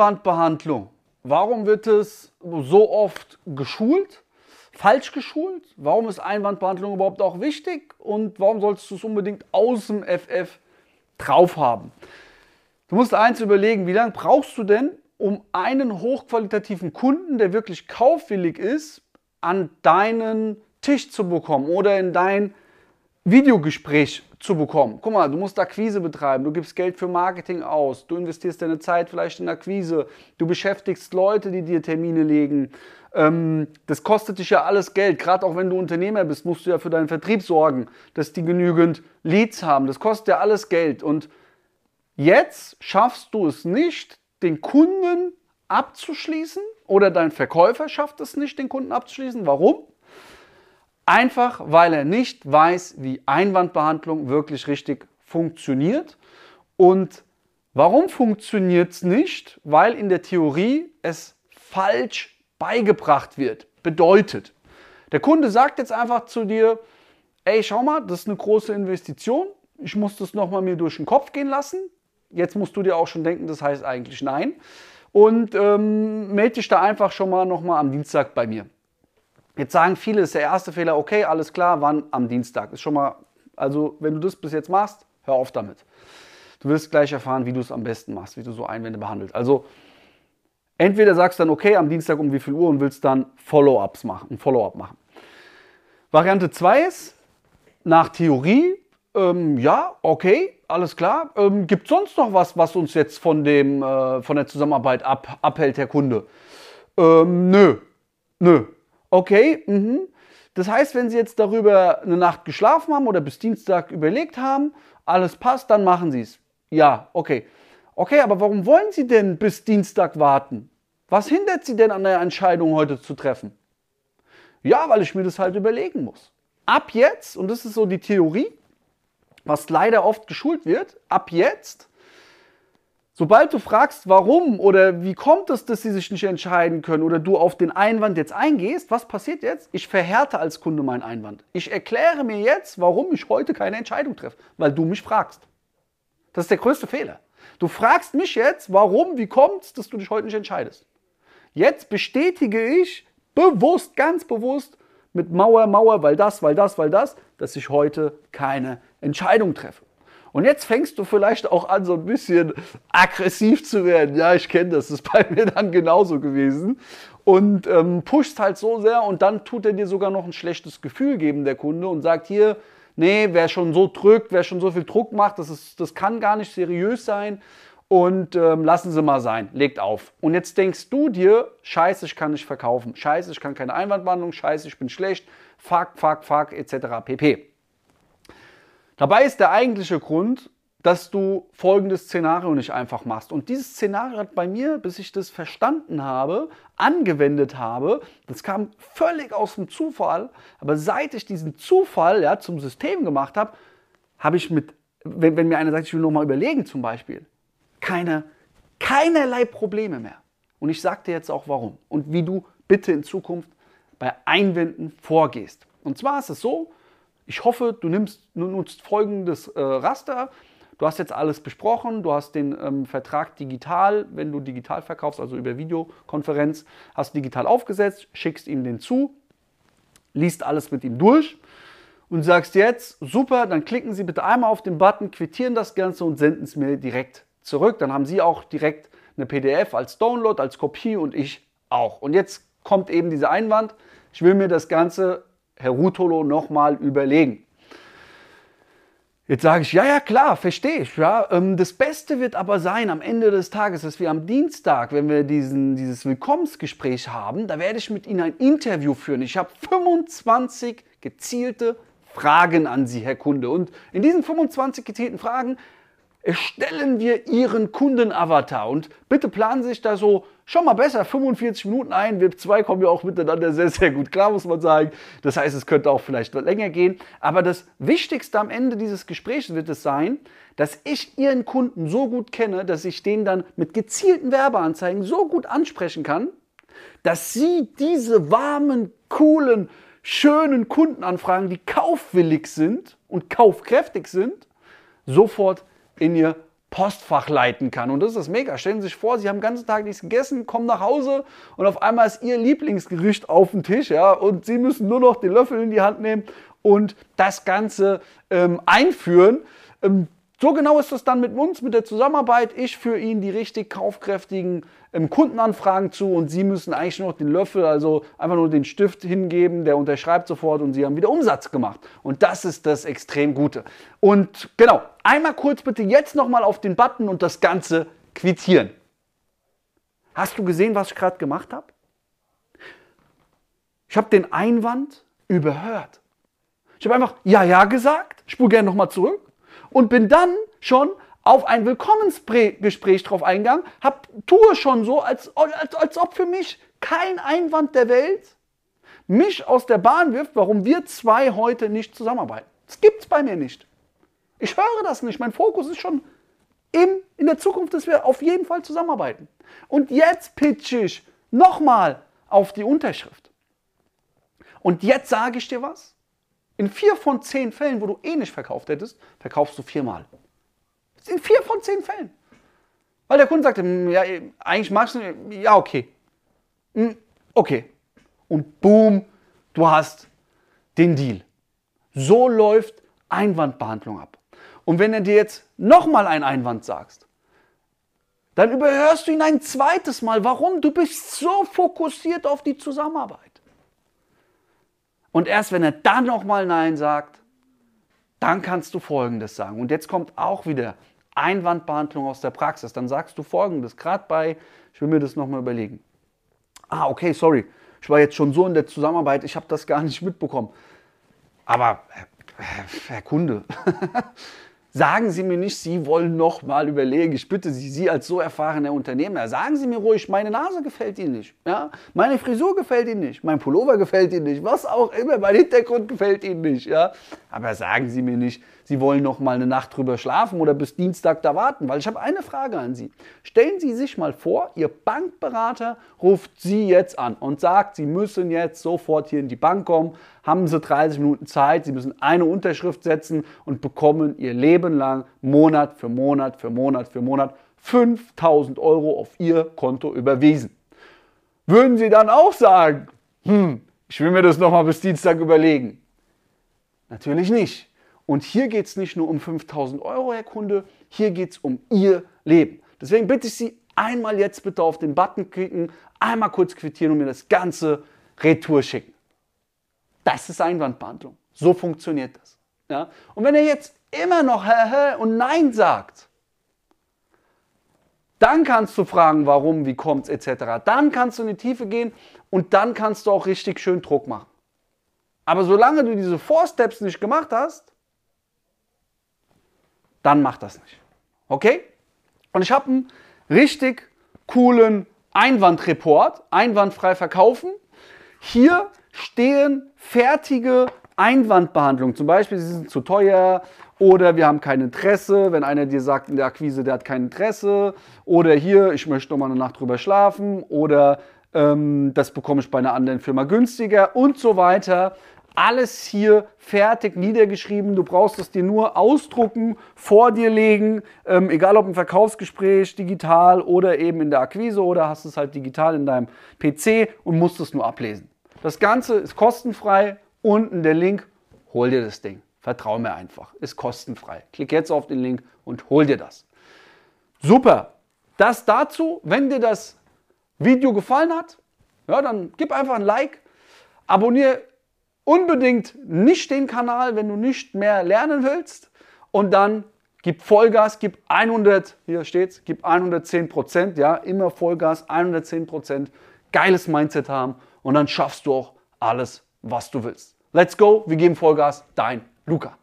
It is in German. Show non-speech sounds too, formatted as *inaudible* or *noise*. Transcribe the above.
Einwandbehandlung. Warum wird es so oft geschult? Falsch geschult? Warum ist Einwandbehandlung überhaupt auch wichtig? Und warum solltest du es unbedingt aus dem FF drauf haben? Du musst eins überlegen, wie lange brauchst du denn, um einen hochqualitativen Kunden, der wirklich kaufwillig ist, an deinen Tisch zu bekommen oder in dein Videogespräch zu bekommen. Guck mal, du musst Akquise betreiben, du gibst Geld für Marketing aus, du investierst deine Zeit vielleicht in Akquise, du beschäftigst Leute, die dir Termine legen. Ähm, das kostet dich ja alles Geld. Gerade auch wenn du Unternehmer bist, musst du ja für deinen Vertrieb sorgen, dass die genügend Leads haben. Das kostet ja alles Geld. Und jetzt schaffst du es nicht, den Kunden abzuschließen oder dein Verkäufer schafft es nicht, den Kunden abzuschließen. Warum? Einfach weil er nicht weiß, wie Einwandbehandlung wirklich richtig funktioniert. Und warum funktioniert es nicht? Weil in der Theorie es falsch beigebracht wird. Bedeutet, der Kunde sagt jetzt einfach zu dir, ey, schau mal, das ist eine große Investition. Ich muss das nochmal mir durch den Kopf gehen lassen. Jetzt musst du dir auch schon denken, das heißt eigentlich nein. Und ähm, melde dich da einfach schon mal nochmal am Dienstag bei mir. Jetzt sagen viele, ist der erste Fehler, okay, alles klar, wann? Am Dienstag. Ist schon mal, also wenn du das bis jetzt machst, hör auf damit. Du wirst gleich erfahren, wie du es am besten machst, wie du so Einwände behandelst. Also entweder sagst du dann, okay, am Dienstag um wie viel Uhr und willst dann Follow-ups machen, ein Follow-up machen. Variante 2 ist, nach Theorie, ähm, ja, okay, alles klar. Ähm, Gibt es sonst noch was, was uns jetzt von, dem, äh, von der Zusammenarbeit ab, abhält, Herr Kunde? Ähm, nö, nö, Okay, mhm. Das heißt, wenn Sie jetzt darüber eine Nacht geschlafen haben oder bis Dienstag überlegt haben, alles passt, dann machen Sie es. Ja, okay. Okay, aber warum wollen Sie denn bis Dienstag warten? Was hindert Sie denn an der Entscheidung heute zu treffen? Ja, weil ich mir das halt überlegen muss. Ab jetzt, und das ist so die Theorie, was leider oft geschult wird, ab jetzt Sobald du fragst, warum oder wie kommt es, dass sie sich nicht entscheiden können oder du auf den Einwand jetzt eingehst, was passiert jetzt? Ich verhärte als Kunde meinen Einwand. Ich erkläre mir jetzt, warum ich heute keine Entscheidung treffe, weil du mich fragst. Das ist der größte Fehler. Du fragst mich jetzt, warum, wie kommt es, dass du dich heute nicht entscheidest. Jetzt bestätige ich bewusst, ganz bewusst mit Mauer, Mauer, weil das, weil das, weil das, dass ich heute keine Entscheidung treffe. Und jetzt fängst du vielleicht auch an, so ein bisschen aggressiv zu werden. Ja, ich kenne das, das ist bei *laughs* mir dann genauso gewesen. Und ähm, pushst halt so sehr und dann tut er dir sogar noch ein schlechtes Gefühl geben, der Kunde, und sagt hier, nee, wer schon so drückt, wer schon so viel Druck macht, das, ist, das kann gar nicht seriös sein. Und ähm, lassen Sie mal sein, legt auf. Und jetzt denkst du dir, scheiße, ich kann nicht verkaufen, scheiße, ich kann keine Einwandbehandlung, scheiße, ich bin schlecht, fuck, fuck, fuck, etc. pp. Dabei ist der eigentliche Grund, dass du folgendes Szenario nicht einfach machst. Und dieses Szenario hat bei mir, bis ich das verstanden habe, angewendet habe, das kam völlig aus dem Zufall, aber seit ich diesen Zufall ja, zum System gemacht habe, habe ich mit, wenn, wenn mir einer sagt, ich will nochmal überlegen zum Beispiel, keine, keinerlei Probleme mehr. Und ich sage dir jetzt auch warum und wie du bitte in Zukunft bei Einwänden vorgehst. Und zwar ist es so, ich hoffe, du nimmst, nutzt folgendes äh, Raster. Du hast jetzt alles besprochen, du hast den ähm, Vertrag digital, wenn du digital verkaufst, also über Videokonferenz, hast digital aufgesetzt, schickst ihm den zu, liest alles mit ihm durch und sagst jetzt, super, dann klicken Sie bitte einmal auf den Button, quittieren das Ganze und senden es mir direkt zurück. Dann haben Sie auch direkt eine PDF als Download, als Kopie und ich auch. Und jetzt kommt eben dieser Einwand, ich will mir das Ganze Herr Rutolo nochmal überlegen. Jetzt sage ich, ja, ja, klar, verstehe ich. Ja. Ähm, das Beste wird aber sein am Ende des Tages, dass wir am Dienstag, wenn wir diesen, dieses Willkommensgespräch haben, da werde ich mit Ihnen ein Interview führen. Ich habe 25 gezielte Fragen an Sie, Herr Kunde. Und in diesen 25 gezielten Fragen erstellen wir Ihren Kundenavatar. Und bitte planen Sie sich da so schon mal besser 45 Minuten ein. Wir zwei kommen ja auch miteinander sehr, sehr gut klar, muss man sagen. Das heißt, es könnte auch vielleicht länger gehen. Aber das Wichtigste am Ende dieses Gesprächs wird es sein, dass ich Ihren Kunden so gut kenne, dass ich den dann mit gezielten Werbeanzeigen so gut ansprechen kann, dass Sie diese warmen, coolen, schönen Kundenanfragen, die kaufwillig sind und kaufkräftig sind, sofort in ihr Postfach leiten kann. Und das ist mega. Stellen Sie sich vor, Sie haben den ganzen Tag nichts gegessen, kommen nach Hause und auf einmal ist Ihr Lieblingsgericht auf dem Tisch, ja, und Sie müssen nur noch den Löffel in die Hand nehmen und das Ganze ähm, einführen. Ähm, so genau ist das dann mit uns, mit der Zusammenarbeit. Ich führe Ihnen die richtig kaufkräftigen ähm, Kundenanfragen zu und Sie müssen eigentlich nur noch den Löffel, also einfach nur den Stift hingeben, der unterschreibt sofort und Sie haben wieder Umsatz gemacht. Und das ist das extrem Gute. Und genau, einmal kurz bitte jetzt nochmal auf den Button und das Ganze quittieren. Hast du gesehen, was ich gerade gemacht habe? Ich habe den Einwand überhört. Ich habe einfach Ja, ja gesagt, spule gerne nochmal zurück und bin dann schon auf ein Willkommensgespräch drauf eingegangen, hab, tue schon so, als, als, als ob für mich kein Einwand der Welt mich aus der Bahn wirft, warum wir zwei heute nicht zusammenarbeiten. Das gibt es bei mir nicht. Ich höre das nicht. Mein Fokus ist schon im, in der Zukunft, dass wir auf jeden Fall zusammenarbeiten. Und jetzt pitch ich nochmal auf die Unterschrift. Und jetzt sage ich dir was. In vier von zehn Fällen, wo du eh nicht verkauft hättest, verkaufst du viermal. In vier von zehn Fällen. Weil der Kunde sagte, hm, ja, eigentlich magst du, ja, okay. Hm, okay. Und boom, du hast den Deal. So läuft Einwandbehandlung ab. Und wenn er dir jetzt nochmal einen Einwand sagst, dann überhörst du ihn ein zweites Mal. Warum? Du bist so fokussiert auf die Zusammenarbeit. Und erst wenn er dann nochmal Nein sagt, dann kannst du Folgendes sagen. Und jetzt kommt auch wieder Einwandbehandlung aus der Praxis. Dann sagst du Folgendes, gerade bei, ich will mir das nochmal überlegen. Ah, okay, sorry, ich war jetzt schon so in der Zusammenarbeit, ich habe das gar nicht mitbekommen. Aber, Herr, Kunde, *laughs* Sagen Sie mir nicht, Sie wollen noch mal überlegen. Ich bitte Sie, Sie als so erfahrener Unternehmer, sagen Sie mir ruhig, meine Nase gefällt Ihnen nicht. Ja? Meine Frisur gefällt Ihnen nicht. Mein Pullover gefällt Ihnen nicht. Was auch immer, mein Hintergrund gefällt Ihnen nicht. Ja? Aber sagen Sie mir nicht, Sie wollen noch mal eine Nacht drüber schlafen oder bis Dienstag da warten. Weil ich habe eine Frage an Sie. Stellen Sie sich mal vor, Ihr Bankberater ruft Sie jetzt an und sagt, Sie müssen jetzt sofort hier in die Bank kommen. Haben Sie 30 Minuten Zeit. Sie müssen eine Unterschrift setzen und bekommen Ihr Leben lang Monat für Monat für Monat für Monat 5000 Euro auf Ihr Konto überwiesen. Würden Sie dann auch sagen, hm, ich will mir das nochmal bis Dienstag überlegen? Natürlich nicht. Und hier geht es nicht nur um 5000 Euro, Herr Kunde, hier geht es um Ihr Leben. Deswegen bitte ich Sie einmal jetzt bitte auf den Button klicken, einmal kurz quittieren und mir das ganze Retour schicken. Das ist Einwandbehandlung. So funktioniert das. Ja? Und wenn er jetzt immer noch hä, hä und Nein sagt, dann kannst du fragen, warum, wie kommt es etc. Dann kannst du in die Tiefe gehen und dann kannst du auch richtig schön Druck machen. Aber solange du diese Four Steps nicht gemacht hast, dann mach das nicht. Okay? Und ich habe einen richtig coolen Einwandreport, einwandfrei verkaufen. Hier stehen fertige Einwandbehandlungen. Zum Beispiel, sie sind zu teuer oder wir haben kein Interesse. Wenn einer dir sagt in der Akquise, der hat kein Interesse. Oder hier, ich möchte noch mal eine Nacht drüber schlafen. Oder ähm, das bekomme ich bei einer anderen Firma günstiger und so weiter alles hier fertig niedergeschrieben. Du brauchst es dir nur ausdrucken, vor dir legen, ähm, egal ob im Verkaufsgespräch, digital oder eben in der Akquise oder hast es halt digital in deinem PC und musst es nur ablesen. Das Ganze ist kostenfrei. Unten der Link, hol dir das Ding. Vertrau mir einfach, ist kostenfrei. Klick jetzt auf den Link und hol dir das. Super. Das dazu, wenn dir das Video gefallen hat, ja, dann gib einfach ein Like, abonniere unbedingt nicht den Kanal, wenn du nicht mehr lernen willst. Und dann gib Vollgas, gib 100, hier steht's, gib 110 Prozent, ja, immer Vollgas, 110 Prozent, geiles Mindset haben und dann schaffst du auch alles, was du willst. Let's go, wir geben Vollgas, dein Luca.